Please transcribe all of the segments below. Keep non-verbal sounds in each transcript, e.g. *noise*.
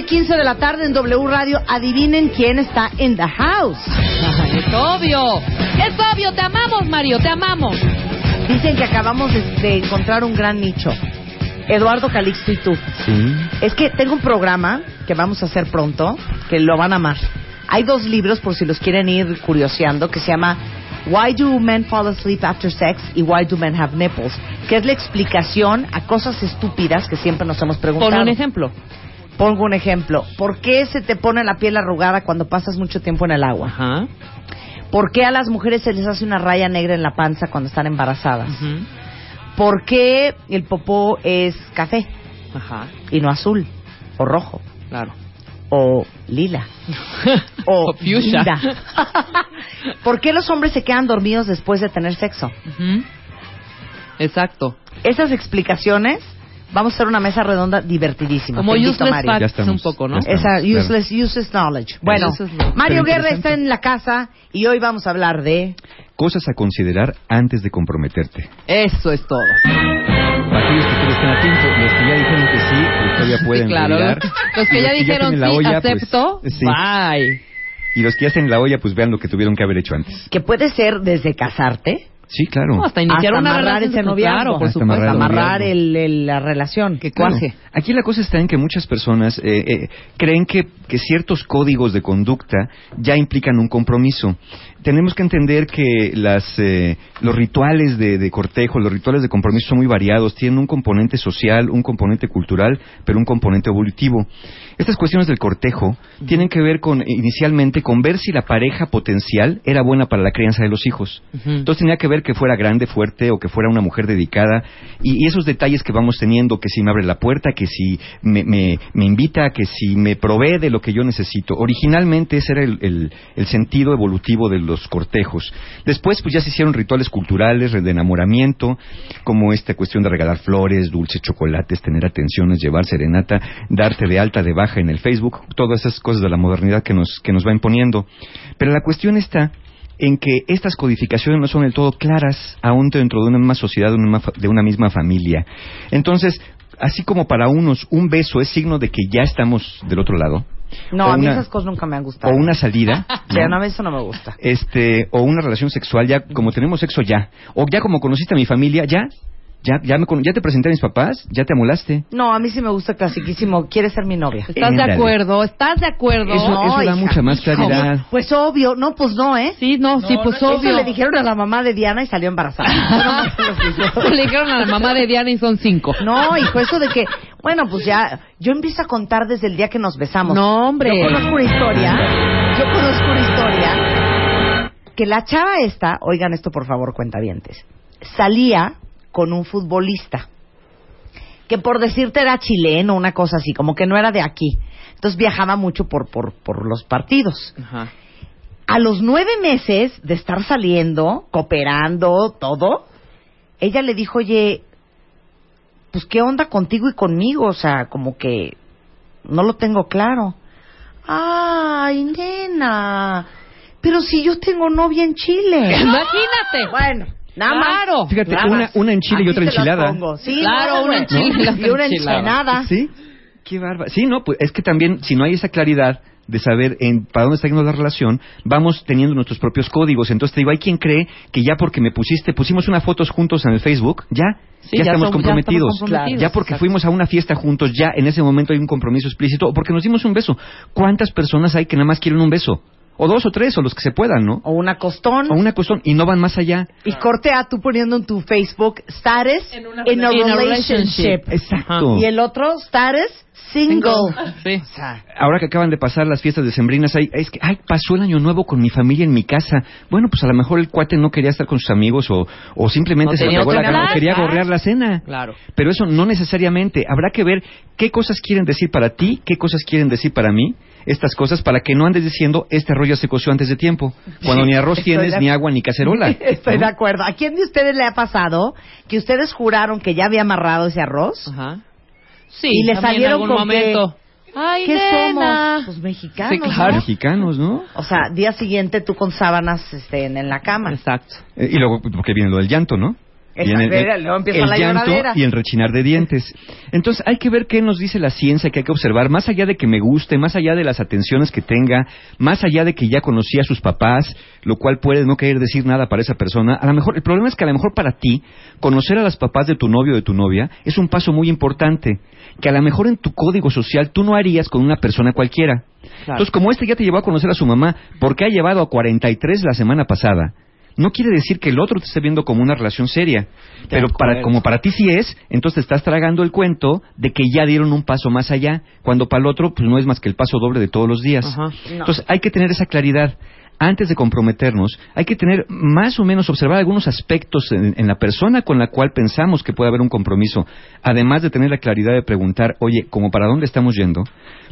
12.15 de la tarde en W Radio. Adivinen quién está en the house. Es obvio. Es obvio. Te amamos, Mario. Te amamos. Dicen que acabamos de, de encontrar un gran nicho. Eduardo Calixto y tú. Sí. Es que tengo un programa que vamos a hacer pronto, que lo van a amar. Hay dos libros, por si los quieren ir curioseando, que se llama Why Do Men Fall Asleep After Sex y Why Do Men Have Nipples, que es la explicación a cosas estúpidas que siempre nos hemos preguntado. Pon un ejemplo. Pongo un ejemplo. ¿Por qué se te pone la piel arrugada cuando pasas mucho tiempo en el agua? Ajá. ¿Por qué a las mujeres se les hace una raya negra en la panza cuando están embarazadas? ¿Por qué el popó es café Ajá. y no azul o rojo Claro. o lila *laughs* o O fuchsia. *laughs* ¿Por qué los hombres se quedan dormidos después de tener sexo? Exacto. Esas explicaciones, vamos a hacer una mesa redonda divertidísima. Como Te invito, useless Mario. Ya facts estamos. un poco, ¿no? Ya Esa Claro. useless, useless knowledge. Bueno, Useless knowledge. Mario Guerra está en la casa y hoy vamos a hablar de... Cosas a considerar antes de comprometerte. Eso es todo. Para aquellos que todavía están a tiempo, los que ya dijeron que sí, pues todavía pueden Sí, claro. revirar. Los que Y ya dijeron tienen la sí, olla, pues, acepto, sí. bye. Y los que ya están en la olla, pues vean lo que tuvieron que haber hecho antes. que puede ser desde casarte Sí, claro. No, hasta iniciar hasta una relación ese noviazgo. Claro, por Hasta supuesto. amarrar el el- la relación. Que Claro. cuaje. Aquí la cosa está en que muchas personas eh, eh, creen que, que ciertos códigos de conducta ya implican un compromiso. Tenemos que entender que las, eh, los rituales de, de cortejo, los rituales de compromiso son muy variados, tienen un componente social, un componente cultural, pero un componente evolutivo. Estas cuestiones del cortejo tienen que ver con, inicialmente, con ver si la pareja potencial era buena para la crianza de los hijos. Entonces tenía que ver que fuera grande, fuerte o que fuera una mujer dedicada y, esos detalles que vamos teniendo, que si me abre la puerta, que si me, me- invita, que si me provee de lo que yo necesito. Originalmente ese era el, el- el sentido evolutivo de los cortejos. Después pues ya se hicieron rituales culturales de enamoramiento, como esta cuestión de regalar flores, dulces, chocolates, tener atenciones, llevar serenata, darte de alta, de baja en el Facebook, todas esas cosas de la modernidad que nos, que nos va imponiendo. Pero la cuestión está en que estas codificaciones no son del todo claras aún dentro de una misma sociedad, de una, de una misma familia. Entonces, así como para unos un beso es signo de que ya estamos del otro lado, No, o a mí una- esas cosas nunca me han gustado. o una salida, *laughs* Sí, ¿no? no, a mí eso no me gusta. este, o una relación sexual, ya como tenemos sexo ya, o ya como conociste a mi familia, ya, ya, ya, me cono- ya te presenté a mis papás, ya te amolaste. No, a mí sí me gusta clasiquísimo. ¿Quieres ser mi novia? ¿Estás de acuerdo? ¿Estás de acuerdo? Eso- No, da hija. mucha más claridad. ¿Cómo? Pues obvio. No, pues no, ¿eh? Sí, no, sí, pues Eso obvio. le dijeron a la mamá de Diana y salió embarazada. *laughs* Eso. *laughs* Le dijeron a la mamá de Diana y son cinco. No, hijo, eso de que, bueno, pues ya, yo empiezo a contar desde el día que nos besamos. No, hombre. Yo conozco una historia, yo conozco una historia, que la chava esta, oigan esto por favor, cuentavientes, salía con un futbolista, que por decirte era chileno, una cosa así, como que no era de aquí. Entonces viajaba mucho por, por, por los partidos. Ajá. A los nueve meses de estar saliendo, cooperando, todo, ella le dijo, oye, pues qué onda contigo y conmigo, o sea, como que no lo tengo claro. Ay, nena, pero si yo tengo novia en Chile. *laughs* Imagínate. bueno, nada Claro. más. Fíjate, nada una- una en Chile y otra enchilada. pongo. Sí, Claro, no, una en. Chile y la y una enchilada. ¿Sí? Qué bárbaro. Sí, no, pues es que también, si no hay esa claridad de saber en para dónde está yendo la relación, vamos teniendo nuestros propios códigos. Entonces te digo, hay quien cree que ya porque me pusiste, pusimos unas fotos juntos en el Facebook, ya, Sí, ya, ya estamos comprometidos. estamos comprometidos, Ya porque exacto. fuimos a una fiesta juntos, ya en ese momento hay un compromiso explícito, o porque nos dimos un beso. ¿Cuántas personas hay que nada más quieren un beso? O dos o tres, o los que se puedan, ¿no? O una costón. O una costón, y no van más allá. Y corte a tú poniendo en tu Facebook status En una in a relationship. Exacto. Y el otro status single. Sí. O sea, Ahora que acaban de pasar las fiestas decembrinas, hay, es que, ay, pasó el año nuevo con mi familia en mi casa. Bueno, pues a lo mejor el cuate no quería estar con sus amigos o, o simplemente No se pegó la gana, quería gorrear la cena. Claro. Pero eso no necesariamente. Habrá que ver qué cosas quieren decir para ti, qué cosas quieren decir para mí, estas cosas, para que no andes diciendo, este arroz ya se coció antes de tiempo. Cuando Sí, ni arroz tienes, de- ni agua, ni cacerola. *laughs* Estoy ¿no? de acuerdo. ¿A quién de ustedes le ha pasado que ustedes juraron que ya había amarrado ese arroz? Ajá. Sí, Y le en salieron algún con momento. Ay, ¿Qué nena. somos? Pues mexicanos. Sí, claro. ¿no? Mexicanos, ¿no? O sea, día siguiente tú con sábanas este, en, en la cama. Exacto. Eh, y luego, porque viene lo del llanto, ¿no? Empieza el la llanto y el rechinar de dientes. Entonces, hay que ver qué nos dice la ciencia que hay que observar, más allá de que me guste, más allá de las atenciones que tenga, más allá de que ya conocía a sus papás, lo cual puede no querer decir nada para esa persona. A lo mejor, el problema es que a lo mejor para ti, conocer a las papás de tu novio o de tu novia es un paso muy importante, que a lo mejor en tu código social tú no harías con una persona cualquiera. Entonces, como este ya te llevó a conocer a su mamá, porque ha llevado a 43 la semana pasada, no quiere decir que el otro te esté viendo como una relación seria. Pero para, como para ti sí es, entonces te estás tragando el cuento de que ya dieron un paso más allá, cuando para el otro pues no es más que el paso doble de todos los días. Ajá. Entonces hay que tener esa claridad. Antes de comprometernos, hay que tener más o menos observar algunos aspectos en, en la persona con la cual pensamos que puede haber un compromiso, además de tener la claridad de preguntar, oye, ¿como para dónde estamos yendo?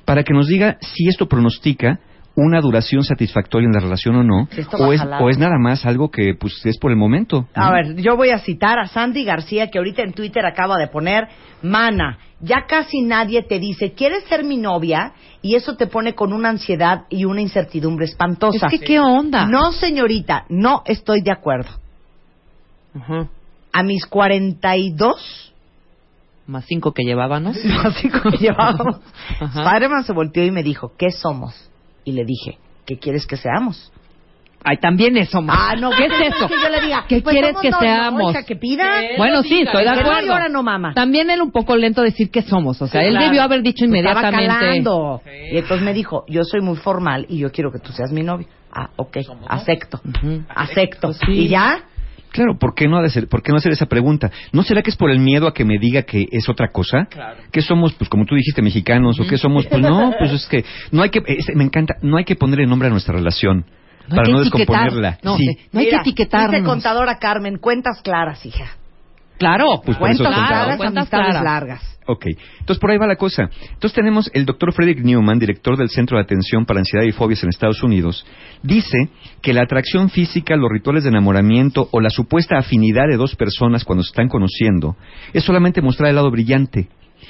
Para que nos diga si esto pronostica una duración satisfactoria en la relación o no, o es, o es nada más algo que pues es por el momento. ¿no? A ver, yo voy a citar a Sandy García, que ahorita en Twitter acaba de poner, Mana, ya casi nadie te dice, ¿quieres ser mi novia? Y eso te pone con una ansiedad y una incertidumbre espantosa. Es que, ¿qué onda? No, señorita, no estoy de acuerdo. A mis 42, Más cinco que llevábamos. *laughs* llevábamos, Ajá. Spider-Man se volteó y me dijo, ¿qué somos? Y le dije, ¿qué quieres que seamos? Ay, también eso, ma. Ah, no, ¿Qué es ¿qué *laughs* eso? que yo le diga? ¿Qué Pues quieres somos que no- no, seamos? hija, que pida. Bueno, sí, estoy de no acuerdo. llora, no mama. También él un poco lento decir que somos. O sea, Sí, él claro. debió haber dicho Pues Estaba inmediatamente. calando. Y entonces me dijo, yo soy muy formal y yo quiero que tú seas mi novio. Ah, ok, acepto, acepto. Sí. ¿Y ya? Claro, ¿por qué no, ha de ser- por qué no hacer esa pregunta? ¿No será que es por el miedo a que me diga que es otra cosa? ¿Que somos, pues como tú dijiste, mexicanos? ¿O que somos? Pues no, *laughs* pues es que no hay que, es- me encanta, no hay que ponerle nombre a nuestra relación No para no etiquetar. descomponerla. No, sí, sí. No hay que etiquetarnos. Dice contadora Carmen, cuentas claras, hija. Claro, Pues por eso cuentas cuentas claras. largas. Ok, entonces por ahí va la cosa. Entonces tenemos el doctor Frederick Newman, director del Centro de Atención para Ansiedad y Fobias en Estados Unidos, dice que la atracción física, los rituales de enamoramiento o la supuesta afinidad de dos personas cuando se están conociendo es solamente mostrar el lado brillante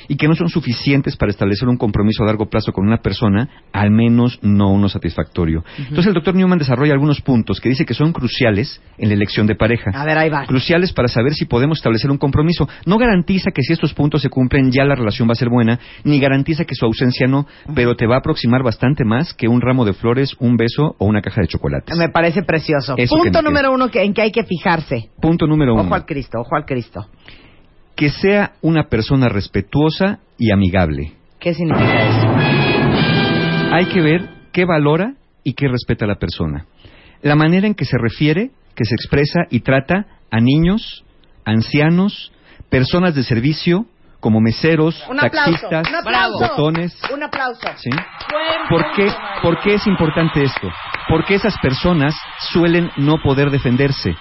y que no son suficientes para establecer un compromiso a largo plazo con una persona, al menos no uno satisfactorio. Entonces el doctor Newman desarrolla algunos puntos que dice que son cruciales en la elección de pareja A ver, ahí va. cruciales para saber si podemos establecer un compromiso. No garantiza que si estos puntos se cumplen ya la relación va a ser buena, ni garantiza que su ausencia no, pero te va a aproximar bastante más que un ramo de flores, un beso o una caja de chocolates. Me parece precioso. Eso Punto me número uno que, en que hay que fijarse. Punto número Ojo uno. al Cristo, ojo al Cristo. Que sea una persona respetuosa y amigable. ¿Qué significa eso? Hay que ver qué valora y qué respeta a la persona. La manera en que se refiere, que se expresa y trata a niños, ancianos, personas de servicio, como meseros, Un aplauso, taxistas, un aplauso. botones. Un aplauso. ¿Sí? ¿Por qué, ¿Por qué es importante esto? Porque esas personas suelen no poder defenderse.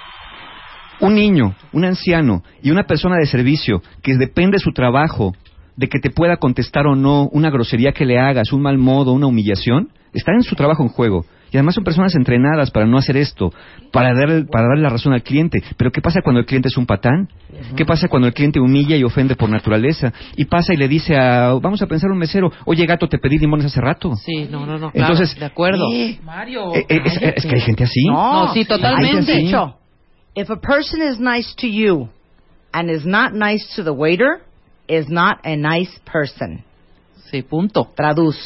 Un niño, un anciano y una persona de servicio que depende de su trabajo, de que te pueda contestar o no una grosería que le hagas, un mal modo, una humillación, está en su trabajo en juego. Y además son personas entrenadas para no hacer esto, para darle, para darle la razón al cliente. Pero ¿qué pasa cuando el cliente es un patán? ¿Qué pasa cuando el cliente humilla y ofende por naturaleza? Y pasa y le dice a, vamos a pensar un mesero, oye gato, te pedí limones hace rato. Sí, no, no, no. Entonces, claro, de acuerdo. Mario. Eh, eh, es, es que hay gente así. No, sí, totalmente. Hay dicho, if a person is nice to you and is not nice to the waiter, is not a nice person. Sí, punto. Traduz.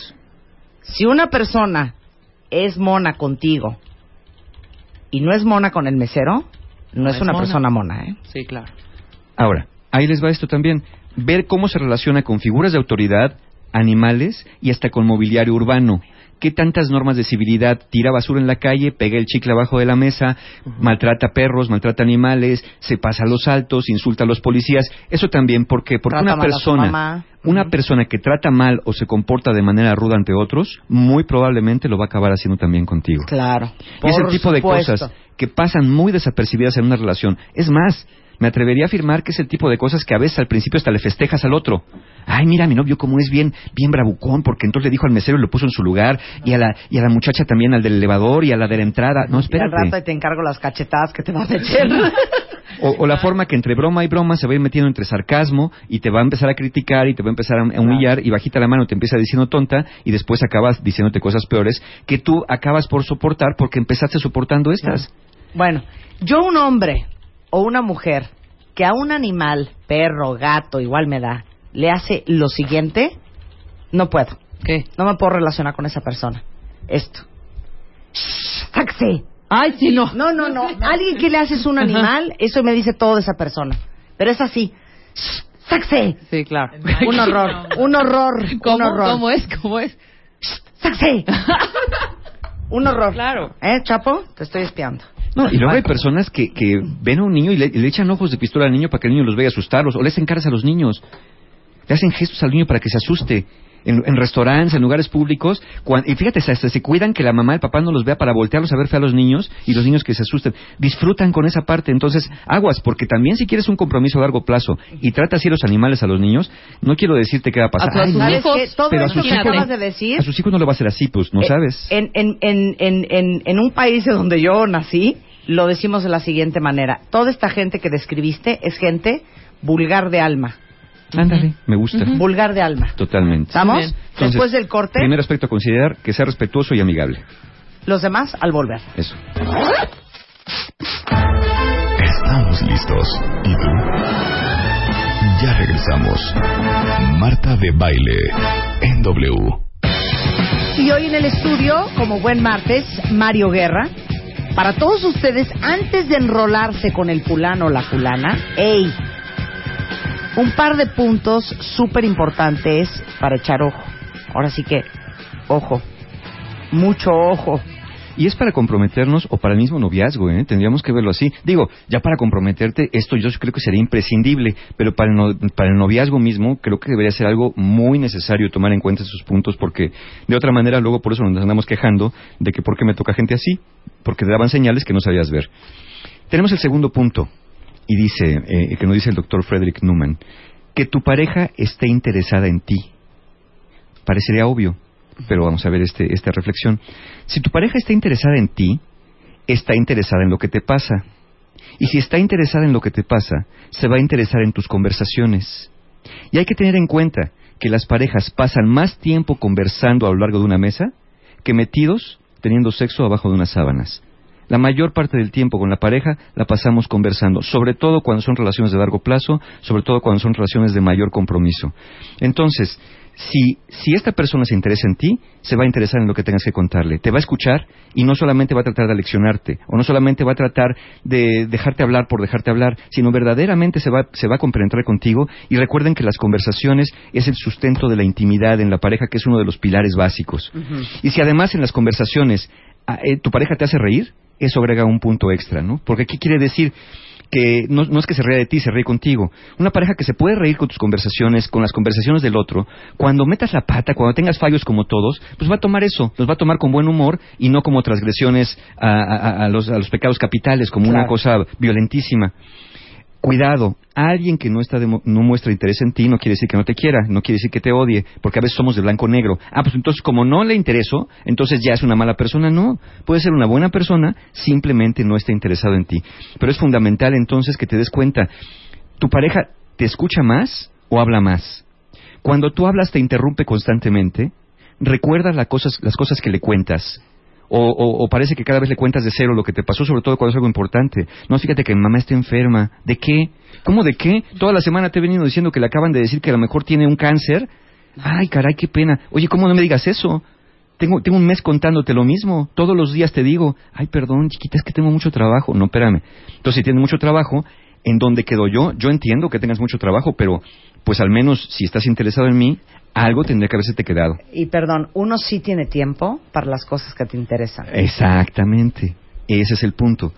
Si una persona es mona contigo y no es mona con el mesero, no, es, es una mona. persona mona, ¿eh? Sí, claro. Ahora, ahí les va esto también. Ver cómo se relaciona con figuras de autoridad, animales y hasta con mobiliario urbano. ¿Qué tantas normas de civilidad? Tira basura en la calle, pega el chicle abajo de la mesa, maltrata perros, maltrata animales, se pasa a los altos, insulta a los policías. Eso también, ¿por qué? Porque Trata una persona, una persona que trata mal o se comporta de manera ruda ante otros, muy probablemente lo va a acabar haciendo también contigo. Claro. Y es el Por tipo de cosas que pasan muy desapercibidas en una relación. Es más, me atrevería a afirmar que es el tipo de cosas que a veces al principio hasta le festejas al otro. Ay, mira, mi novio como es bien, bien bravucón, porque entonces le dijo al mesero y lo puso en su lugar, y a la, y a la muchacha también, al del elevador y a la de la entrada. No, Y al espérate. rato te encargo las cachetadas que te vas a echar. *laughs* O, o la forma que entre broma y broma se va a ir metiendo entre sarcasmo y te va a empezar a criticar y te va a empezar a a humillar y bajita la mano te empieza diciendo tonta y después acabas diciéndote cosas peores que tú acabas por soportar porque empezaste soportando estas. Bueno, yo un hombre o una mujer que a un animal, perro, gato, igual me da, le hace lo siguiente, no puedo. ¿Qué? No me puedo relacionar con esa persona. Esto. Shh, Taxi. Ay, sí, no. No, no, no. *laughs* Alguien que le haces un animal, eso me dice todo de esa persona. Pero es así. Shh, Taxi. Sí, claro. Un horror, un horror, un ¿Cómo, horror. ¿Cómo es? ¿Cómo es? Taxi. *laughs* Un horror. Claro. ¿Eh, Chapo? Te estoy espiando. No, y luego hay personas que, que ven a un niño y le, y le echan ojos de pistola al niño para que el niño los vea asustarlos, o le hacen caras a los niños, le hacen gestos al niño para que se asuste. En, en restaurantes, en lugares públicos, cuan- y fíjate, hasta se cuidan que la mamá, el papá no los vea para voltearlos a ver feo a los niños y los niños que se asusten. Disfrutan con esa parte. Entonces, aguas, porque también si quieres un compromiso a largo plazo y tratas así a los animales a los niños, no quiero decirte qué va a pasar. A tus Ay, no. ¿Sabes hijos, qué? Todo pero a sus hijos- acabas de decir... A sus hijos no le va a hacer así, pues, no eh, sabes. En, en, en, en, en, en un país de donde yo nací, lo decimos de la siguiente manera. Toda esta gente que describiste es gente vulgar de alma. Ándale, me gusta. Vulgar de alma. Totalmente. ¿Estamos? Bien. Entonces, Después del corte, Primer aspecto a considerar, que sea respetuoso y amigable. los demás al volver. Eso. Estamos listos. ¿Y tú? Ya regresamos. Marta de Baile en W. Y hoy en el estudio, como buen martes, Mario Guerra. Para todos ustedes, antes de enrolarse con el fulano o la fulana, ¡ey! Un par de puntos súper importantes para echar ojo. Ahora sí que, ojo. Mucho ojo. Y es para comprometernos o para el mismo noviazgo, ¿eh? Tendríamos que verlo así. Digo, ya para comprometerte, esto yo creo que sería imprescindible, pero para el, no- para el noviazgo mismo creo que debería ser algo muy necesario tomar en cuenta esos puntos porque de otra manera luego por eso nos andamos quejando de que por qué me toca gente así, porque te daban señales que no sabías ver. Tenemos el segundo punto y dice, eh, que nos dice el doctor Frederick Newman, que tu pareja esté interesada en ti. Parecería obvio, pero vamos a ver este, esta reflexión. Si tu pareja está interesada en ti, está interesada en lo que te pasa. Y si está interesada en lo que te pasa, se va a interesar en tus conversaciones. Y hay que tener en cuenta que las parejas pasan más tiempo conversando a lo largo de una mesa que metidos teniendo sexo abajo de unas sábanas. La mayor parte del tiempo con la pareja la pasamos conversando, sobre todo cuando son relaciones de largo plazo, sobre todo cuando son relaciones de mayor compromiso. Entonces, si, si esta persona se interesa en ti, se va a interesar en lo que tengas que contarle. Te va a escuchar y no solamente va a tratar de aleccionarte, o no solamente va a tratar de dejarte hablar por dejarte hablar, sino verdaderamente se va, se va a compenetrar contigo. Y recuerden que las conversaciones es el sustento de la intimidad en la pareja, que es uno de los pilares básicos. Y si además en las conversaciones tu pareja te hace reír, eso agrega un punto extra, ¿no? Porque ¿qué quiere decir? que no, no es que se ría de ti, se ríe contigo. Una pareja que se puede reír con tus conversaciones, con las conversaciones del otro, cuando metas la pata, cuando tengas fallos como todos, pues va a tomar eso, los va a tomar con buen humor y no como transgresiones a, a- a los, a los pecados capitales, como una cosa violentísima. Cuidado, alguien que no está no muestra interés en ti no quiere decir que no te quiera, no quiere decir que te odie, porque a veces somos de blanco negro. Ah, pues entonces como no le intereso, entonces ya es una mala persona. No, puede ser una buena persona, simplemente no está interesado en ti. Pero es fundamental entonces que te des cuenta, ¿tu pareja te escucha más o habla más? Cuando tú hablas te interrumpe constantemente, recuerda las cosas, las cosas que le cuentas. O, o- parece que cada vez le cuentas de cero lo que te pasó, sobre todo cuando es algo importante. No, fíjate que mi mamá está enferma. ¿De qué? ¿Cómo de qué? Toda la semana te he venido diciendo que le acaban de decir que a lo mejor tiene un cáncer. Ay, caray, qué pena. Oye, ¿cómo no me digas eso? Tengo, tengo un mes contándote lo mismo. Todos los días te digo, ay, perdón, chiquita, es que tengo mucho trabajo. No, espérame. Entonces, si tienes mucho trabajo, ¿en dónde quedo yo? Yo entiendo que tengas mucho trabajo, pero pues al menos si estás interesado en mí, algo tendría que haberte quedado. Y perdón, uno sí tiene tiempo para las cosas que te interesan. Exactamente. Ese es el punto.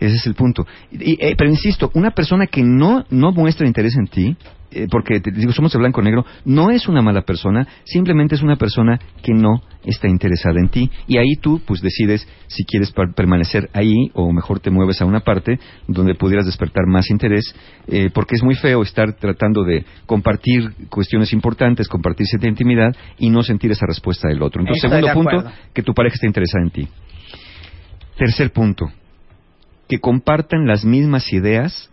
Ese es el punto. Y- eh, pero insisto, una persona que no, no muestra interés en ti, eh, porque te digo, somos de blanco o negro, no es una mala persona, simplemente es una persona que no está interesada en ti. Y ahí tú, pues decides si quieres per- permanecer ahí o mejor te mueves a una parte donde pudieras despertar más interés, eh, porque es muy feo estar tratando de compartir cuestiones importantes, compartir cierta intimidad y no sentir esa respuesta del otro. Entonces, Estoy de segundo punto, que tu pareja esté interesada en ti. Tercer punto, que compartan las mismas ideas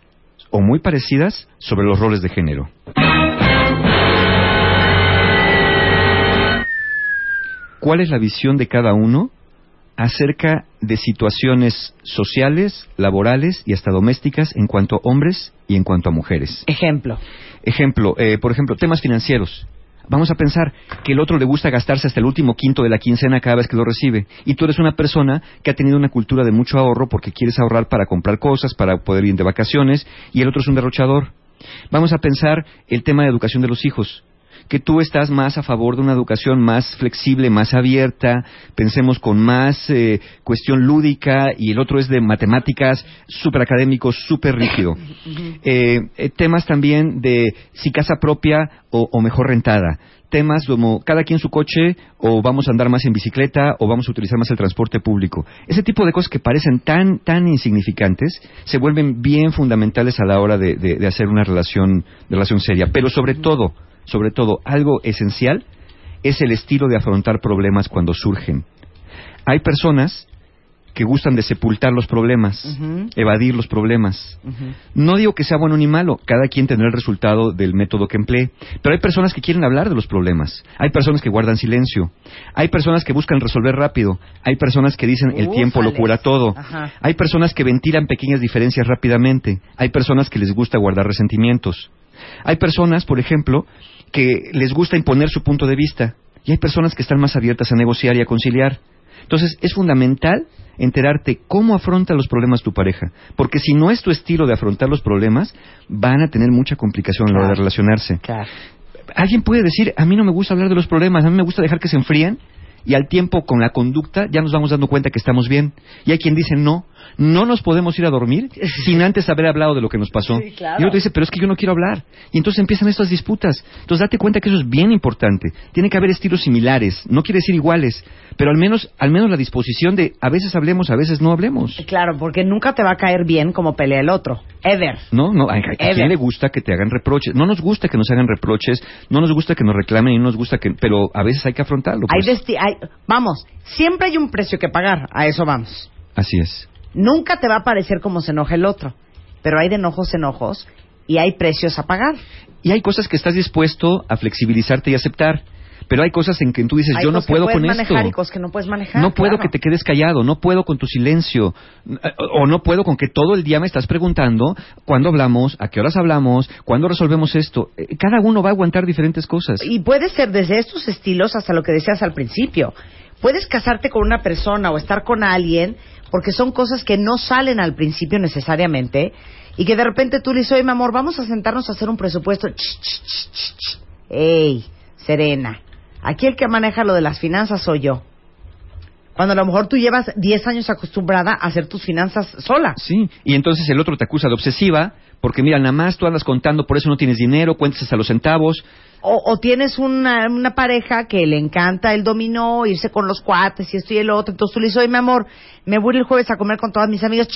o muy parecidas sobre los roles de género. ¿Cuál es la visión de cada uno acerca de situaciones sociales, laborales y hasta domésticas en cuanto a hombres y en cuanto a mujeres? Ejemplo. Ejemplo, eh, por ejemplo, temas financieros. Vamos a pensar que el otro le gusta gastarse hasta el último quinto de la quincena cada vez que lo recibe. Y tú eres una persona que ha tenido una cultura de mucho ahorro porque quieres ahorrar para comprar cosas, para poder ir de vacaciones, y el otro es un derrochador. Vamos a pensar el tema de educación de los hijos que tú estás más a favor de una educación más flexible, más abierta, pensemos con más eh, cuestión lúdica, y el otro es de matemáticas, súper académico, súper rígido. *coughs* Eh, eh, temas también de si casa propia o, o mejor rentada temas como cada quien su coche o vamos a andar más en bicicleta o vamos a utilizar más el transporte público. Ese tipo de cosas que parecen tan, tan insignificantes se vuelven bien fundamentales a la hora de, de- de hacer una relación, relación seria. Pero sobre todo, sobre todo, algo esencial es el estilo de afrontar problemas cuando surgen. Hay personas que gustan de sepultar los problemas, evadir los problemas. No digo que sea bueno ni malo, cada quien tendrá el resultado del método que emplee, pero hay personas que quieren hablar de los problemas, hay personas que guardan silencio, hay personas que buscan resolver rápido, hay personas que dicen el tiempo lo cura todo, Ajá. hay personas que ventilan pequeñas diferencias rápidamente, hay personas que les gusta guardar resentimientos, hay personas, por ejemplo, que les gusta imponer su punto de vista y hay personas que están más abiertas a negociar y a conciliar. Entonces, es fundamental enterarte cómo afronta los problemas tu pareja, porque si no es tu estilo de afrontar los problemas, van a tener mucha complicación a la hora de relacionarse. Claro. Alguien puede decir, a mí no me gusta hablar de los problemas, a mí me gusta dejar que se enfríen, y al tiempo con la conducta ya nos vamos dando cuenta que estamos bien. Y hay quien dice, no, no nos podemos ir a dormir sin antes haber hablado de lo que nos pasó. Sí, claro. Y otro dice, pero es que yo no quiero hablar. Y entonces empiezan estas disputas. Entonces date cuenta que eso es bien importante. Tiene que haber estilos similares, no quiere decir iguales, pero al menos, al menos la disposición de a veces hablemos, a veces no hablemos. Claro, porque nunca te va a caer bien como pelea el otro. Ever. No, no, a, a quién le gusta que te hagan reproches. No nos gusta que nos hagan reproches, no nos gusta que nos reclamen y no nos gusta que... Pero a veces hay que afrontarlo. Hay pues. hay- vamos, siempre hay un precio que pagar. A eso vamos. Así es. Nunca te va a parecer como se enoja el otro. Pero hay de enojos enojos y hay precios a pagar. Y hay cosas que estás dispuesto a flexibilizarte y aceptar. Pero hay cosas en que tú dices, Hay yo no que puedo puedes con manejar esto. y cosas que no puedes manejar. No puedo claro. que te quedes callado, no puedo con tu silencio, o, no puedo con que todo el día me estás preguntando cuándo hablamos, a qué horas hablamos, cuándo resolvemos esto. Eh, Cada uno va a aguantar diferentes cosas. Y puede ser desde estos estilos hasta lo que decías al principio. Puedes casarte con una persona o estar con alguien porque son cosas que no salen al principio necesariamente y que de repente tú le dices, oye, mi amor, vamos a sentarnos a hacer un presupuesto. Ch, ch, ch. Ey, serena. Aquí el que maneja lo de las finanzas soy yo. Cuando a lo mejor tú llevas 10 años acostumbrada a hacer tus finanzas sola. Sí, y entonces el otro te acusa de obsesiva, porque mira, nada más tú andas contando, por eso no tienes dinero, cuentas hasta los centavos. O, o tienes una, una pareja que le encanta el dominó, irse con los cuates y esto y el otro. Entonces tú le dices, oye, mi amor, me voy el jueves a comer con todas mis amigas.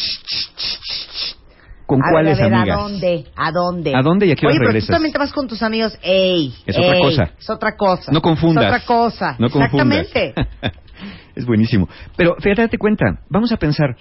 ¿Con A cuáles ver, a ver, amigas? ¿A dónde? ¿A dónde? ¿A dónde y a qué Oye, pero regresas? tú también te vas con tus amigos. ¡Ey! Es otra cosa. Es otra cosa. No confundas. Es otra cosa. No confundas. Exactamente. *laughs* es buenísimo. Pero fíjate, date cuenta, vamos a pensar,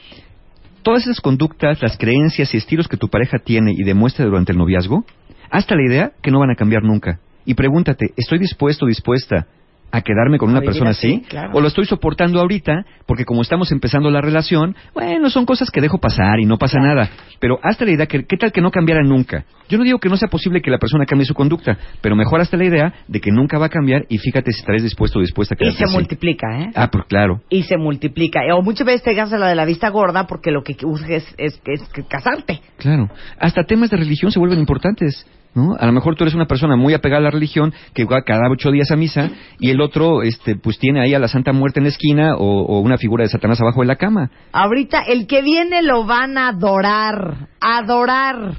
todas esas conductas, las creencias y estilos que tu pareja tiene y demuestra durante el noviazgo, hasta la idea que no van a cambiar nunca. Y pregúntate, ¿estoy dispuesto o dispuesta a quedarme con una persona así, así? claro. ¿O lo estoy soportando ahorita? Porque como estamos empezando la relación, bueno, son cosas que dejo pasar y no pasa nada. Pero hasta la idea que, ¿qué tal que no cambiara nunca? Yo no digo que no sea posible que la persona cambie su conducta, pero mejor hasta la idea de que nunca va a cambiar y fíjate si estarás dispuesto o dispuesta a y quedarte se así. multiplica, ¿eh? Ah, pues claro. Y se multiplica. O muchas veces te ganas la de la vista gorda porque lo que urge es, es, es casarte. Claro. Hasta temas de religión se vuelven importantes. ¿No? A lo mejor tú eres una persona muy apegada a la religión que va cada ocho días a misa y el otro, este, pues tiene ahí a la Santa Muerte en la esquina o, o una figura de Satanás abajo de la cama. Ahorita el que viene lo van a adorar. Adorar.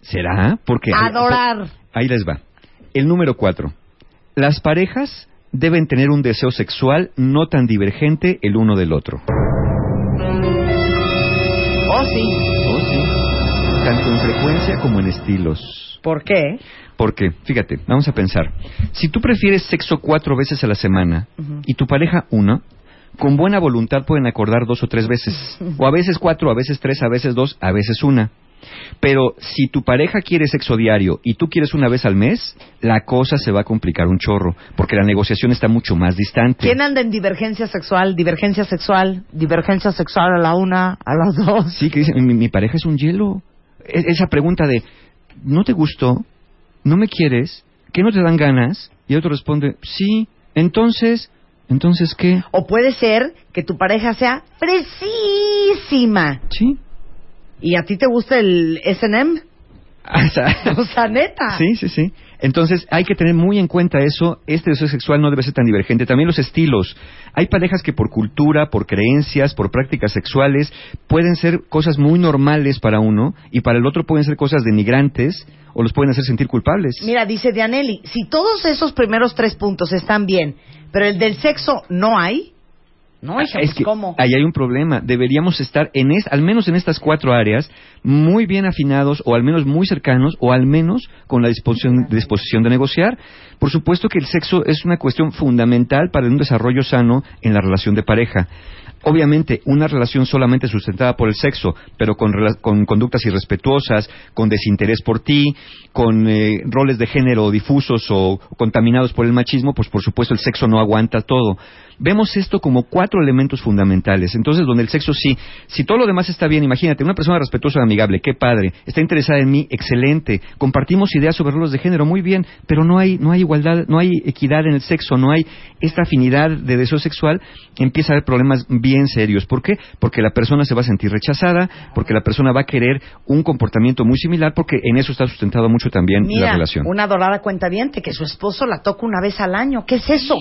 ¿Será? Porque Adorar. Ahí les va. El número cuatro. Las parejas deben tener un deseo sexual no tan divergente el uno del otro. Oh, sí. Tanto en frecuencia como en estilos. ¿Por qué? Porque, fíjate, vamos a pensar. Si tú prefieres sexo cuatro veces a la semana y tu pareja una, con buena voluntad pueden acordar dos o tres veces. O a veces cuatro, a veces tres, a veces dos, a veces una. Pero si tu pareja quiere sexo diario y tú quieres una vez al mes, la cosa se va a complicar un chorro, porque la negociación está mucho más distante. ¿Quién anda en divergencia sexual? Divergencia sexual, divergencia sexual a la una, a las dos. Sí, que dice, mi, mi pareja es un hielo. E- esa pregunta de, ¿no te gustó? ¿No me quieres? ¿Qué no te dan ganas? Y el otro responde, sí. Entonces, ¿entonces qué? O puede ser que tu pareja sea fresísima Sí. y a ti te gusta el S&M. O sea, *laughs* O sea, neta. Sí, sí, sí. Entonces hay que tener muy en cuenta eso. Este deseo sexual no debe ser tan divergente. También los estilos. Hay parejas que por cultura, por creencias, por prácticas sexuales, pueden ser cosas muy normales para uno y para el otro pueden ser cosas denigrantes o los pueden hacer sentir culpables. Mira, dice Dianelli, si todos esos primeros tres puntos están bien, pero el del sexo no hay, no, hija, es pues, que ¿cómo? ahí hay un problema. Deberíamos estar en es, al menos en estas cuatro áreas muy bien afinados o al menos muy cercanos o al menos con la disposición, disposición de negociar. Por supuesto que el sexo es una cuestión fundamental para un desarrollo sano en la relación de pareja. Obviamente, una relación solamente sustentada por el sexo, pero con, con conductas irrespetuosas, con desinterés por ti, con eh, roles de género difusos o contaminados por el machismo, pues por supuesto el sexo no aguanta todo. Vemos esto como cuatro elementos fundamentales. Entonces, donde el sexo sí, si todo lo demás está bien, imagínate, una persona respetuosa y amigable, qué padre, está interesada en mí, excelente, compartimos ideas sobre roles de género, muy bien, pero no hay, no hay igualdad, no hay equidad en el sexo, no hay esta afinidad de deseo sexual, empieza a haber problemas bien serios. ¿Por qué? Porque la persona se va a sentir rechazada, porque la persona va a querer un comportamiento muy similar, porque en eso está sustentado mucho también la relación. una dorada cuentaviente que su esposo la toca una vez al año. ¿Qué es eso?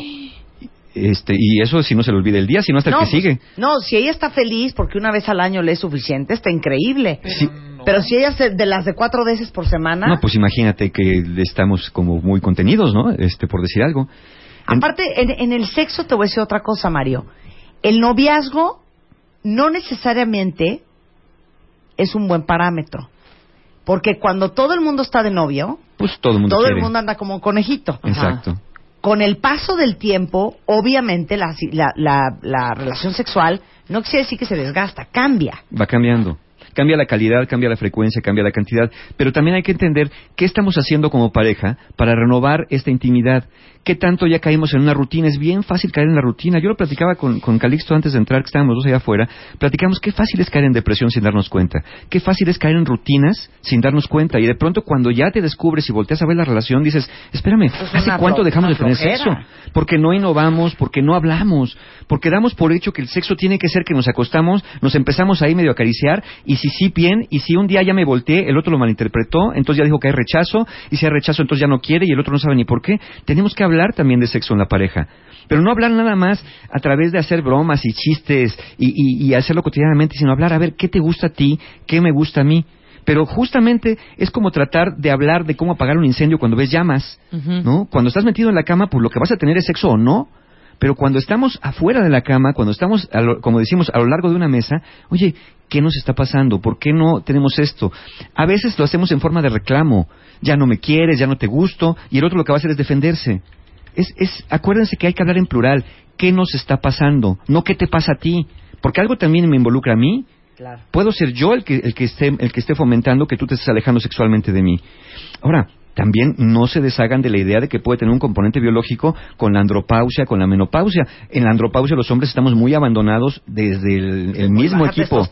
Este, y eso si no se le olvida el día, sino hasta el que pues, sigue. no, si ella está feliz porque una vez al año le es suficiente, está increíble. Sí. Pero si ella se- de las de cuatro veces por semana, No, pues imagínate que estamos como muy contenidos, ¿no? Este, por decir algo. Aparte en, en el sexo te voy a decir otra cosa, Mario. El noviazgo no necesariamente es un buen parámetro. Porque cuando todo el mundo está de novio, pues todo el mundo todo quiere. el mundo anda como un conejito. Exacto. Con el paso del tiempo, obviamente la, la, la- la relación sexual no quiere decir que se desgasta, cambia. Va cambiando. Cambia la calidad, cambia la frecuencia, cambia la cantidad, pero también hay que entender qué estamos haciendo como pareja para renovar esta intimidad. ¿Qué tanto ya caímos en una rutina? Es bien fácil caer en la rutina. Yo lo platicaba con, con Calixto antes de entrar, que estábamos dos allá afuera. Platicamos qué fácil es caer en depresión sin darnos cuenta. Qué fácil es caer en rutinas sin darnos cuenta. Y de pronto cuando ya te descubres y volteas a ver la relación, dices, espérame, Pues ¿hace cuánto dejamos de tener sexo? Porque no innovamos, porque no hablamos, porque damos por hecho que el sexo tiene que ser que nos acostamos, nos empezamos ahí medio a acariciar, y si sí bien, y si un día ya me volteé, el otro lo malinterpretó, entonces ya dijo que hay rechazo, y si hay rechazo entonces ya no quiere, y el otro no sabe ni por qué. Tenemos que hablar también de sexo en la pareja. Pero no hablar nada más a través de hacer bromas y chistes y, y- y hacerlo cotidianamente, sino hablar a ver qué te gusta a ti, qué me gusta a mí. Pero justamente es como tratar de hablar de cómo apagar un incendio cuando ves llamas. ¿no? Cuando estás metido en la cama, pues lo que vas a tener es sexo o no. Pero cuando estamos afuera de la cama, cuando estamos, a lo- como decimos, a lo largo de una mesa, oye, ¿qué nos está pasando? ¿Por qué no tenemos esto? A veces lo hacemos en forma de reclamo. Ya no me quieres, ya no te gusto, y el otro lo que va a hacer es defenderse. Es, es, acuérdense que hay que hablar en plural. ¿Qué nos está pasando? No qué te pasa a ti. Porque algo también me involucra a mí. Claro. Puedo ser yo el que, el que esté, el que esté fomentando que tú te estés alejando sexualmente de mí. Ahora, también no se deshagan de la idea de que puede tener un componente biológico con la andropausia, con la menopausia. En la andropausia los hombres estamos muy abandonados desde el, mismo equipo,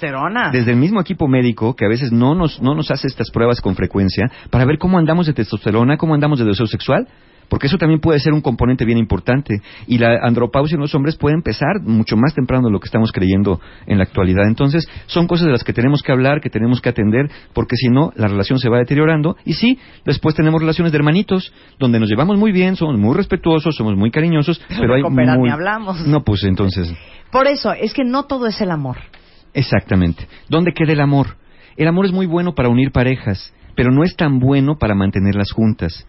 desde el mismo equipo médico que a veces no nos, no nos hace estas pruebas con frecuencia para ver cómo andamos de testosterona, cómo andamos de deseo sexual. Porque eso también puede ser un componente bien importante. Y la andropausia en los hombres puede empezar mucho más temprano de lo que estamos creyendo en la actualidad. Entonces, son cosas de las que tenemos que hablar, que tenemos que atender, porque si no, la relación se va deteriorando. Y sí, después tenemos relaciones de hermanitos, donde nos llevamos muy bien, somos muy respetuosos, somos muy cariñosos, *laughs* Pero pero hay muy... ni hablamos. No, pues entonces... Por eso, es que no todo es el amor. Exactamente. ¿Dónde queda el amor? El amor es muy bueno para unir parejas, pero no es tan bueno para mantenerlas juntas.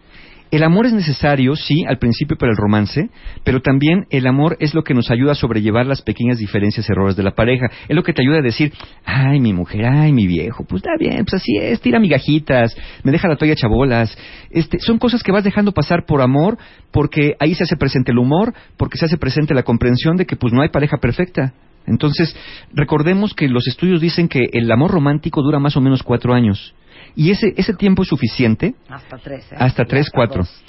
El amor es necesario, sí, al principio para el romance, pero también el amor es lo que nos ayuda a sobrellevar las pequeñas diferencias y errores de la pareja. Es lo que te ayuda a decir, ay, mi mujer, ay, mi viejo, pues está bien, pues así es, tira migajitas, me deja la toalla chabolas. Este, son cosas que vas dejando pasar por amor, porque ahí se hace presente el humor, porque se hace presente la comprensión de que pues no hay pareja perfecta. Entonces, recordemos que los estudios dicen que el amor romántico dura más o menos cuatro años. Y ese, ese tiempo es suficiente, Hasta tres. ¿eh? hasta tres, Hasta cuatro. dos.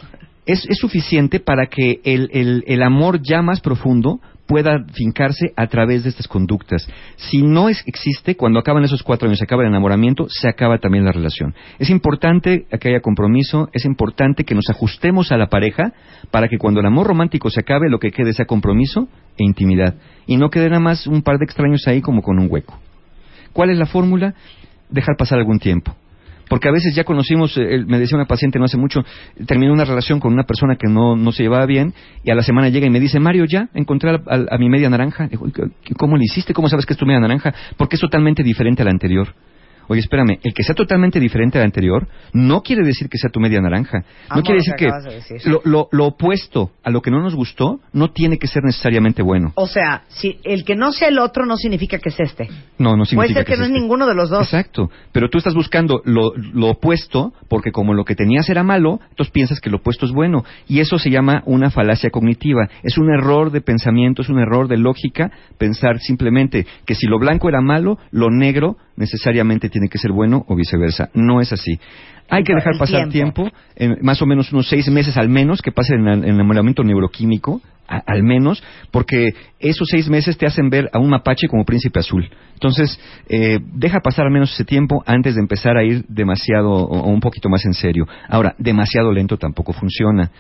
Es, es suficiente para que el, el- el amor ya más profundo pueda fincarse a través de estas conductas. Si no es- existe, cuando acaban esos cuatro años, se acaba el enamoramiento, se acaba también la relación. Es importante que haya compromiso, es importante que nos ajustemos a la pareja para que cuando el amor romántico se acabe, lo que quede sea compromiso e intimidad. Y no quede nada más un par de extraños ahí como con un hueco. ¿Cuál es la fórmula? Dejar pasar algún tiempo. Porque a veces ya conocimos, eh, me decía una paciente no hace mucho, terminó una relación con una persona que no, no se llevaba bien y a la semana llega y me dice, Mario, ya encontré a, a- mi media naranja. Digo, "¿Y ¿Cómo le hiciste? ¿Cómo sabes que es tu media naranja? Porque es totalmente diferente a la anterior. Oye, espérame, el que sea totalmente diferente al anterior no quiere decir que sea tu media naranja. No quiere decir que que, acabas de decir. lo, lo- lo opuesto a lo que no nos gustó no tiene que ser necesariamente bueno. O sea, si el que no sea el otro no significa que es este. No, no significa Puede ser que, no es es este. ninguno de los dos. Exacto, pero tú estás buscando lo, lo opuesto porque como lo que tenías era malo, entonces piensas que lo opuesto es bueno y eso se llama una falacia cognitiva. Es un error de pensamiento, es un error de lógica pensar simplemente que si lo blanco era malo, lo negro necesariamente tiene que ser bueno o viceversa. No es así. Hay que dejar pasar tiempo. tiempo, eh, más o menos unos seis meses al menos, que pase en el enamoramiento neuroquímico, a- al menos, porque esos seis meses te hacen ver a un mapache como príncipe azul. Entonces, eh, deja pasar al menos ese tiempo antes de empezar a ir demasiado o, o un poquito más en serio. Ahora, demasiado lento tampoco funciona.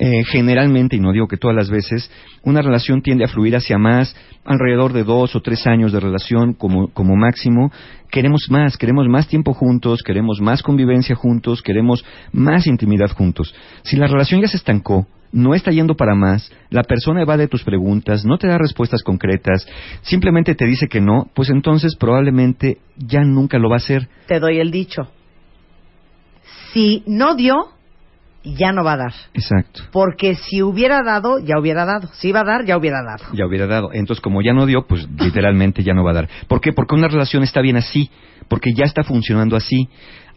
Eh, generalmente, y no digo que todas las veces, una relación tiende a fluir hacia más, alrededor de dos o tres años de relación como, como máximo. Queremos más, queremos más tiempo juntos, queremos más convivencia juntos, queremos más intimidad juntos. Si la relación ya se estancó, no está yendo para más, la persona evade tus preguntas, no te da respuestas concretas, simplemente te dice que no, pues entonces probablemente ya nunca lo va a hacer. Te doy el dicho. Si no dio, ya no va a dar. Exacto. Porque si hubiera dado, ya hubiera dado. Si iba a dar, ya hubiera dado. Ya hubiera dado. Entonces, como ya no dio, pues *laughs* literalmente ya no va a dar. ¿Por qué? Porque una relación está bien así, porque ya está funcionando así.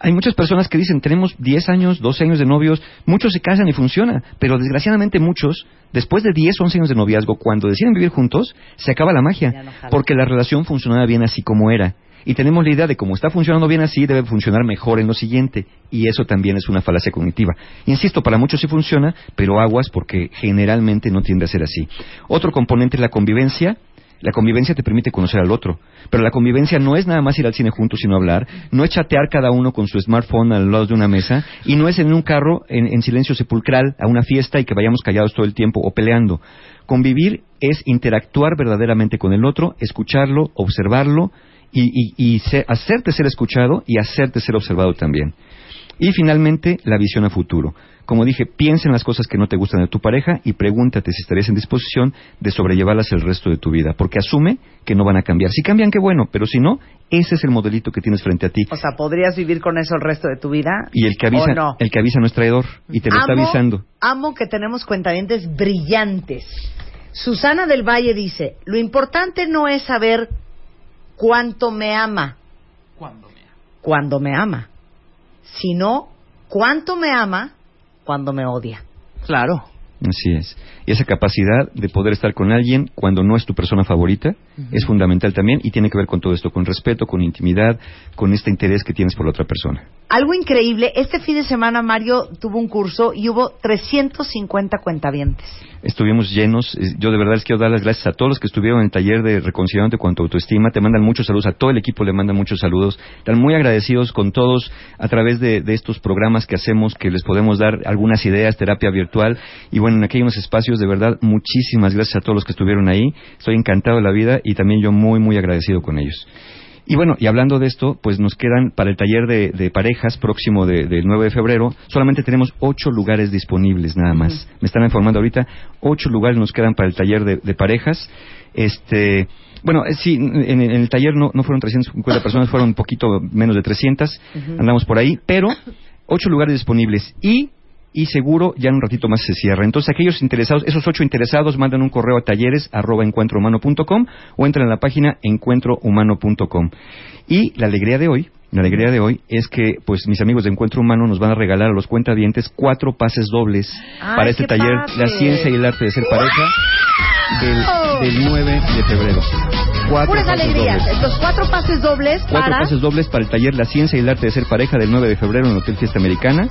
Hay muchas personas que dicen, tenemos 10 años, 12 años de novios, muchos se casan y funciona, pero desgraciadamente muchos, después de 10, 11 años de noviazgo, cuando deciden vivir juntos, se acaba la magia, no porque la relación funcionaba bien así como era. Y tenemos la idea de como está funcionando bien así, debe funcionar mejor en lo siguiente. Y eso también es una falacia cognitiva. Insisto, para muchos sí funciona, pero aguas porque generalmente no tiende a ser así. Otro componente es la convivencia. La convivencia te permite conocer al otro, pero la convivencia no es nada más ir al cine juntos sino hablar, no es chatear cada uno con su smartphone al lado de una mesa y no es en un carro en silencio sepulcral a una fiesta y que vayamos callados todo el tiempo o peleando. Convivir es interactuar verdaderamente con el otro, escucharlo, observarlo y, y- y se- hacerte ser escuchado y hacerte ser observado también. Y finalmente, la visión a futuro. Como dije, piensa en las cosas que no te gustan de tu pareja y pregúntate si estarías en disposición de sobrellevarlas el resto de tu vida, porque asume que no van a cambiar. Si cambian, qué bueno, pero si no, ese es el modelito que tienes frente a ti. O sea, ¿podrías vivir con eso el resto de tu vida? Y el que avisa, ¿O no? el que avisa no es traidor y te lo está avisando. Amo que tenemos cuentavientes brillantes. Susana del Valle dice, lo importante no es saber cuánto me ama, cuando me ama, sino cuánto me ama cuando me odia. Claro. Así es. Y esa capacidad de poder estar con alguien cuando no es tu persona favorita es fundamental también y tiene que ver con todo esto, con respeto, con intimidad, con este interés que tienes por la otra persona. Algo increíble, este fin de semana Mario tuvo un curso y hubo 350 cuentavientes. Estuvimos llenos. Eh, Yo de verdad les quiero dar las gracias a todos los que estuvieron en el taller de Reconciliándote con tu autoestima. Te mandan muchos saludos. A todo el equipo le mandan muchos saludos. Están muy agradecidos con todos a través de, de estos programas que hacemos, que les podemos dar algunas ideas, terapia virtual. Y bueno, en aquellos espacios, de verdad, muchísimas gracias a todos los que estuvieron ahí. Estoy encantado de la vida y también yo muy, muy agradecido con ellos. Y bueno, y hablando de esto, pues nos quedan para el taller de, de parejas próximo de- del 9 de febrero, solamente tenemos ocho lugares disponibles nada más. Me están informando ahorita, ocho lugares nos quedan para el taller de, de parejas. Este, bueno, eh, sí, en, en el taller no, no fueron 350 personas, fueron un poquito menos de 300, andamos por ahí, pero ocho lugares disponibles y y seguro ya en un ratito más se cierra. Entonces, aquellos interesados, esos ocho interesados, mandan un correo a talleres arroba encuentrohumano.com o entran en la página encuentrohumano.com. Y la alegría de hoy La alegría de hoy es que, pues, mis amigos de Encuentro Humano nos van a regalar a los cuentavientes cuatro pases dobles Ay, para este taller. La ciencia y el arte de ser pareja del, del 9 de febrero. Cuatro Puras pases alegrías. dobles. Estos cuatro pases dobles Cuatro para... pases dobles para el taller La Ciencia y el Arte de Ser Pareja del 9 de febrero en el Hotel Fiesta Americana.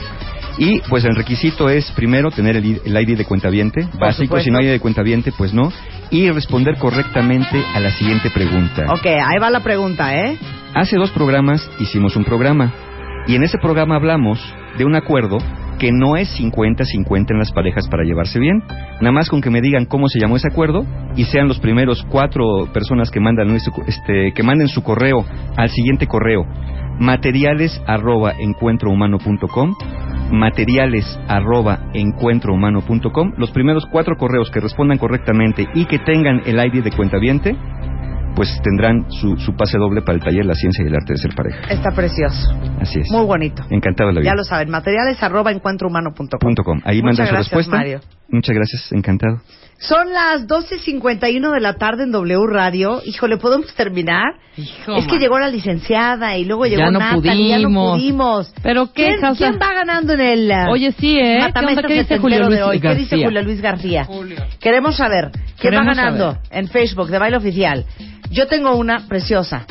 Y pues el requisito es primero tener el, ID de cuentaviente, básico, si no hay ID de cuentaviente, pues no, y responder correctamente a la siguiente pregunta. Ok, ahí va la pregunta, ¿eh? Hace dos programas hicimos un programa y en ese programa hablamos de un acuerdo que no es 50-50 en las parejas para llevarse bien. Nada más con que me digan cómo se llamó ese acuerdo y sean los primeros cuatro personas que mandan nuestro- este, que manden su correo al siguiente correo materiales arroba encuentrohumano.com materiales arroba encuentrohumano.com los primeros cuatro correos que respondan correctamente y que tengan el ID de cuentaviente pues tendrán su, su pase doble para el taller La Ciencia y el Arte de Ser Pareja. Está precioso. Así es. Muy bonito. Encantado de la vida. Ya lo saben, materiales arroba encuentrohumano.com. Punto com. Ahí Muchas mandan su gracias, respuesta. Mario. Muchas gracias, encantado. Son las 12.51 de la tarde en W Radio. Híjole, ¿podemos terminar? Hijo, es que man. llegó la licenciada y luego llegó Ya no Natalie, ya no pudimos. Pero qué, ¿Quién, va ganando en el uh, Oye, sí, ¿eh? ¿Qué, onda? Matamesta ¿Qué dice Julio Luis de hoy? ¿Qué dice García? Julio Luis García? Queremos saber quién Queremos va ganando saber. en Facebook de Baile Oficial. Yo tengo una preciosa.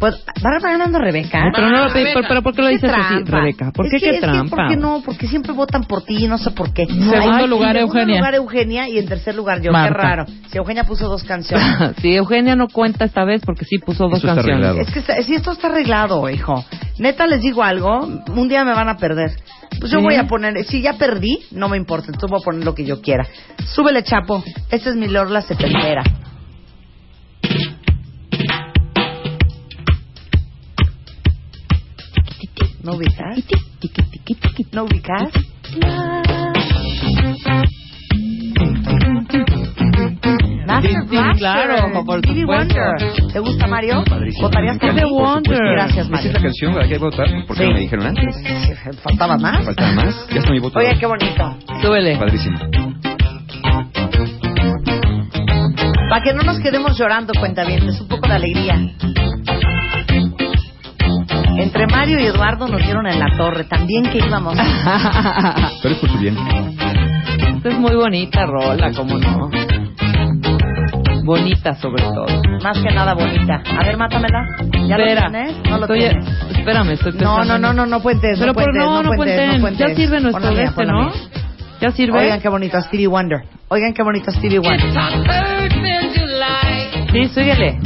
Pues, ¿Va ganando Rebeca? Pero, no, Ah, pero, pero, pero ¿por qué lo dices así, trampa. Rebeca? ¿Por Es qué que- qué es que, trampa? ¿Por qué no? Porque siempre votan por ti, no sé por qué. Segundo Ay, lugar, en segundo Eugenia. lugar Eugenia y en tercer lugar yo. Marta. Qué raro. Si Eugenia puso dos canciones. *laughs* sí, Eugenia no cuenta esta vez porque sí puso dos Eso canciones. Es que está- si esto está arreglado, hijo. Neta, les digo algo, un día me van a perder. Pues yo ¿Sí? voy a poner, si ya perdí, no me importa, entonces voy a poner lo que yo quiera. Súbele, Chapo. Esta es mi Lorla setentera. ¿No ubicas? ¿No ubicas? Master Blaster, claro, por Stevie. Wonder. ¿Te gusta, Mario? Padrísimo. ¿Votarías por Stevie mí? Wonder. Gracias, ¿Esa Mario. es la canción para que hay que votar? ¿Por qué Sí. no me dijeron antes? ¿Faltaba más? ¿Faltaba más? Ya está mi voto. Oye, qué bonito. Súbele. Padrísimo. Para que no nos quedemos llorando, cuentavientes, un poco de alegría. Entre Mario y Eduardo nos dieron en la torre. También que íbamos. *laughs* Pero es por su bien. Esta es muy bonita rola, cómo no. Bonita sobre todo. Más que nada bonita. A ver, mátamela. ¿Ya Espera. lo tienes? No lo Estoy- tienes. Espérame, estoy No, pensando. no, no, no, no puentes. Pero no por puentes, no, no puentes, cuenten. no puentes. Ya sirve nuestro Ponla de mía, este, ponla ¿no? mía. ¿Ya sirve? Oigan qué bonito Stevie Wonder. Oigan qué bonito Stevie Wonder. Sí, síguele.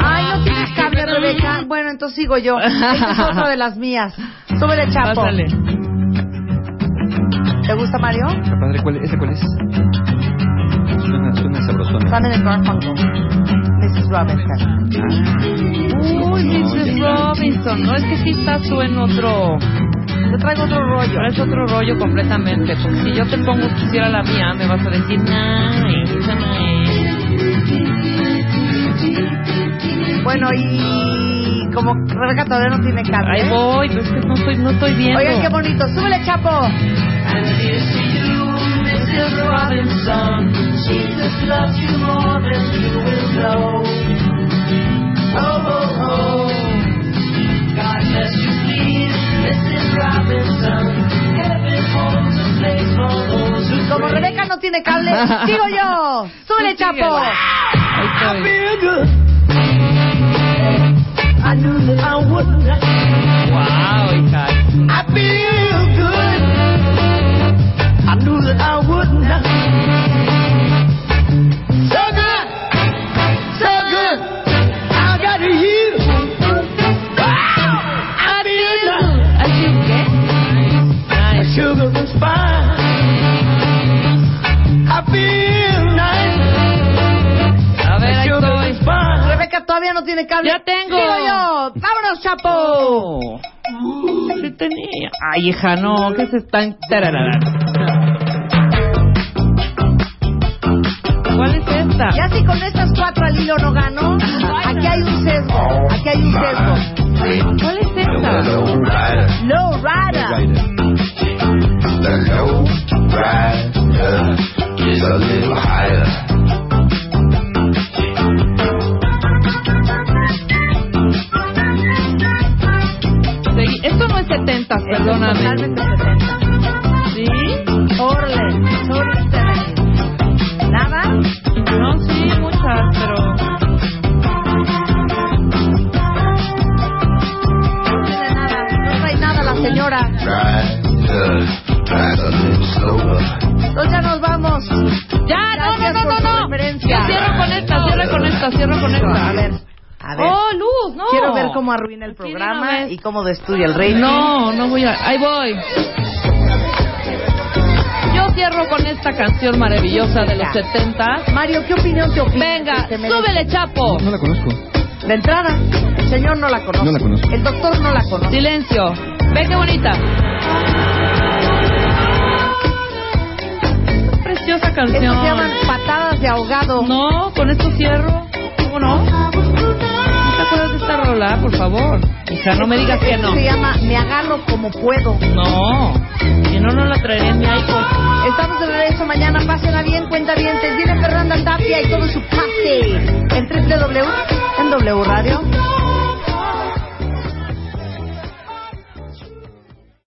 Ay, no tienes cable, Rebeca. Bueno, entonces sigo yo. *laughs* Esta es otra de las mías. Súbele, Chapo. Pásale. ¿Te gusta, Mario? Está padre, ¿cuál, ¿Ese cuál es? Suena, suena sabrosona. Garfunkel. Mrs. Robinson. Uy, Mrs. ya. Robinson. No, es que sí estás tú en otro... Te traigo otro rollo. Pero es otro rollo completamente. Porque si yo te pongo quisiera la mía, me vas a decir, no, esa no es". Bueno, y como Rebeca todavía no tiene cable. Ahí voy, pero es que no estoy, no estoy viendo. Oigan qué bonito. Súbele, Chapo. Y como Rebeca no tiene cable, *laughs* sigo yo. Súbele. Chapo. Estoy. Wow, hija, no, que se están... ¿Cuál es esta? Ya si con estas cuatro al hilo no gano, aquí hay un sesgo. Aquí hay un sesgo. ¿Cuál es esta? Low Rider. The low rider is a little setentas, perdóname. Totalmente setenta. ¿Sí? Nada. No cómo arruina el programa y cómo destruye el reino. No, no voy a... Ahí voy. Yo cierro con esta canción maravillosa de los 70. Mario, ¿qué opinión te opinas? Venga, Este súbele, Chapo. No la conozco. De entrada, el señor no la conoce. No la conozco. El doctor no la conoce. Silencio. Ve qué bonita. Preciosa Esto canción. se llaman patadas de ahogado. No, con esto cierro. ¿Cómo no? Esta rola, por favor? Hija, no me digas que no. Se llama Me agarro como puedo. No. Si no, no la traeré en mi iPod. Estamos de regreso mañana. Pásenla bien, cuenta bien. Viene Fernanda Tapia y todo su pase. En www, en W Radio.